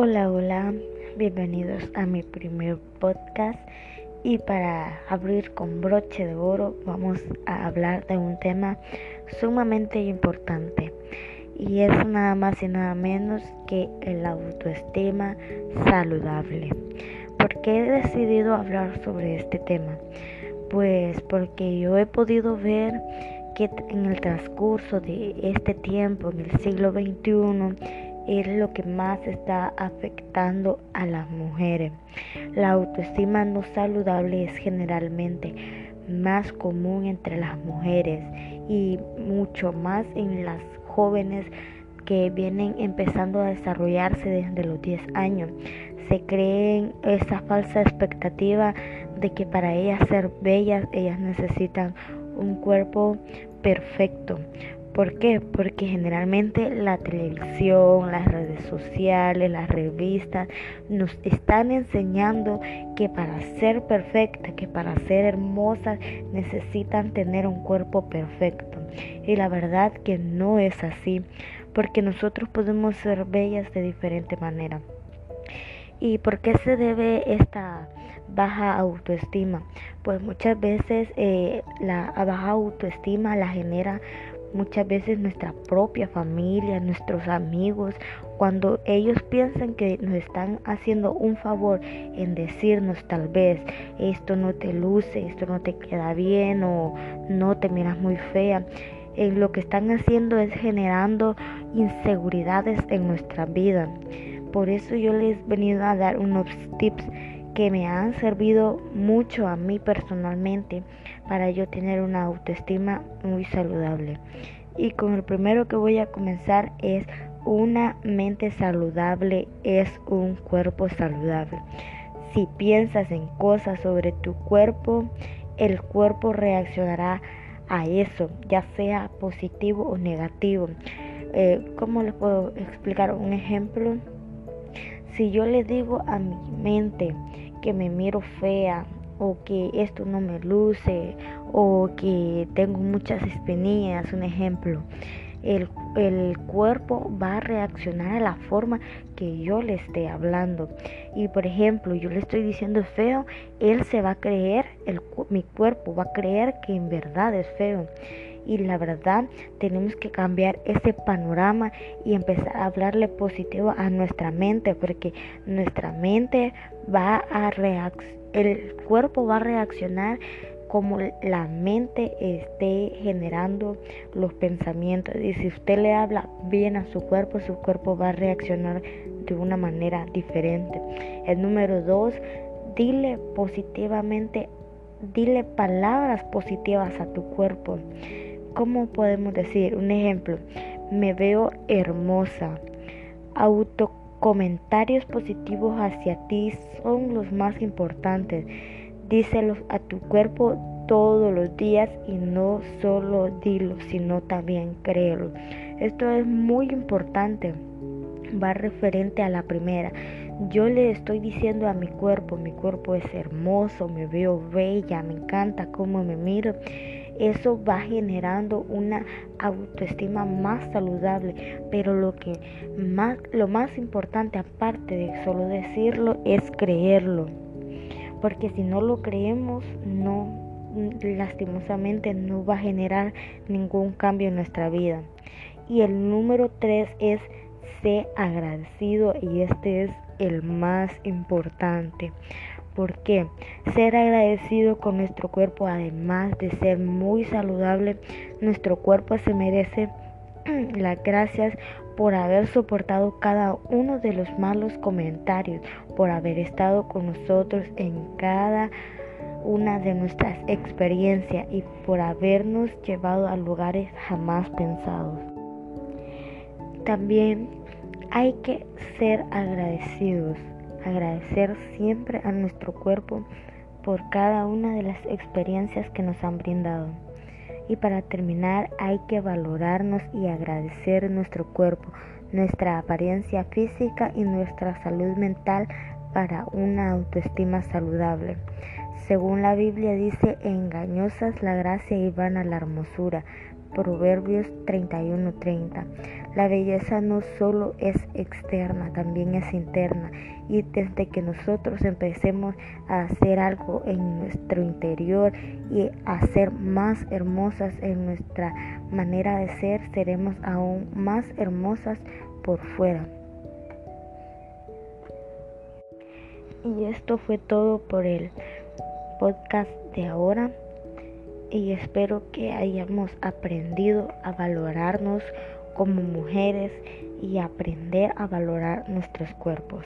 Hola, hola, bienvenidos a mi primer podcast y para abrir con broche de oro vamos a hablar de un tema sumamente importante y es nada más y nada menos que el autoestima saludable. ¿Por qué he decidido hablar sobre este tema? Pues porque yo he podido ver que en el transcurso de este tiempo, en el siglo XXI, es lo que más está afectando a las mujeres. La autoestima no saludable es generalmente más común entre las mujeres y mucho más en las jóvenes que vienen empezando a desarrollarse desde los 10 años. Se creen esa falsa expectativa de que para ellas ser bellas ellas necesitan un cuerpo perfecto. ¿Por qué? Porque generalmente la televisión, las redes sociales, las revistas nos están enseñando que para ser perfecta, que para ser hermosas necesitan tener un cuerpo perfecto. Y la verdad que no es así, porque nosotros podemos ser bellas de diferente manera. ¿Y por qué se debe esta baja autoestima? Pues muchas veces eh, la baja autoestima la genera muchas veces nuestra propia familia, nuestros amigos, cuando ellos piensan que nos están haciendo un favor en decirnos tal vez esto no te luce, esto no te queda bien o no te miras muy fea, eh, lo que están haciendo es generando inseguridades en nuestra vida. Por eso yo les he venido a dar unos tips que me han servido mucho a mí personalmente para yo tener una autoestima muy saludable. Y con el primero que voy a comenzar es una mente saludable es un cuerpo saludable. Si piensas en cosas sobre tu cuerpo, el cuerpo reaccionará a eso, ya sea positivo o negativo. Eh, ¿Cómo les puedo explicar un ejemplo? Si yo le digo a mi mente que me miro fea o que esto no me luce o que tengo muchas espinillas, un ejemplo, el, el, cuerpo va a reaccionar a la forma que yo le esté hablando. Y por ejemplo, yo le estoy diciendo feo, él se va a creer, el, mi cuerpo va a creer que en verdad es feo y la verdad tenemos que cambiar ese panorama y empezar a hablarle positivo a nuestra mente porque nuestra mente va a reaccionar, el cuerpo va a reaccionar como la mente esté generando los pensamientos. Y si usted le habla bien a su cuerpo su cuerpo va a reaccionar de una manera diferente. El número dos dile positivamente dile palabras positivas a tu cuerpo ¿Cómo podemos decir? Un ejemplo, me veo hermosa. Autocomentarios positivos hacia ti son los más importantes. Díselos a tu cuerpo todos los días y no solo dilo, sino también créelo. Esto es muy importante. Va referente a la primera. Yo le estoy diciendo a mi cuerpo, mi cuerpo es hermoso, me veo bella, me encanta cómo me miro eso va generando una autoestima más saludable. Pero lo que más, lo más importante, aparte de solo decirlo, es creerlo. Porque si no lo creemos, no, lastimosamente no va a generar ningún cambio en nuestra vida. Y el número tres es ser agradecido y este es el más importante. ¿Por qué? Ser agradecido con nuestro cuerpo, además de ser muy saludable, nuestro cuerpo se merece las gracias por haber soportado cada uno de los malos comentarios, por haber estado con nosotros en cada una de nuestras experiencias y por habernos llevado a lugares jamás pensados. También hay que ser agradecidos agradecer siempre a nuestro cuerpo por cada una de las experiencias que nos han brindado. Y para terminar hay que valorarnos y agradecer nuestro cuerpo, nuestra apariencia física y nuestra salud mental para una autoestima saludable. Según la Biblia dice, engañosa es la gracia y vana la hermosura. Proverbios 31:30. La belleza no solo es externa, también es interna. Y desde que nosotros empecemos a hacer algo en nuestro interior y a ser más hermosas en nuestra manera de ser, seremos aún más hermosas por fuera. Y esto fue todo por el podcast de ahora y espero que hayamos aprendido a valorarnos como mujeres y aprender a valorar nuestros cuerpos.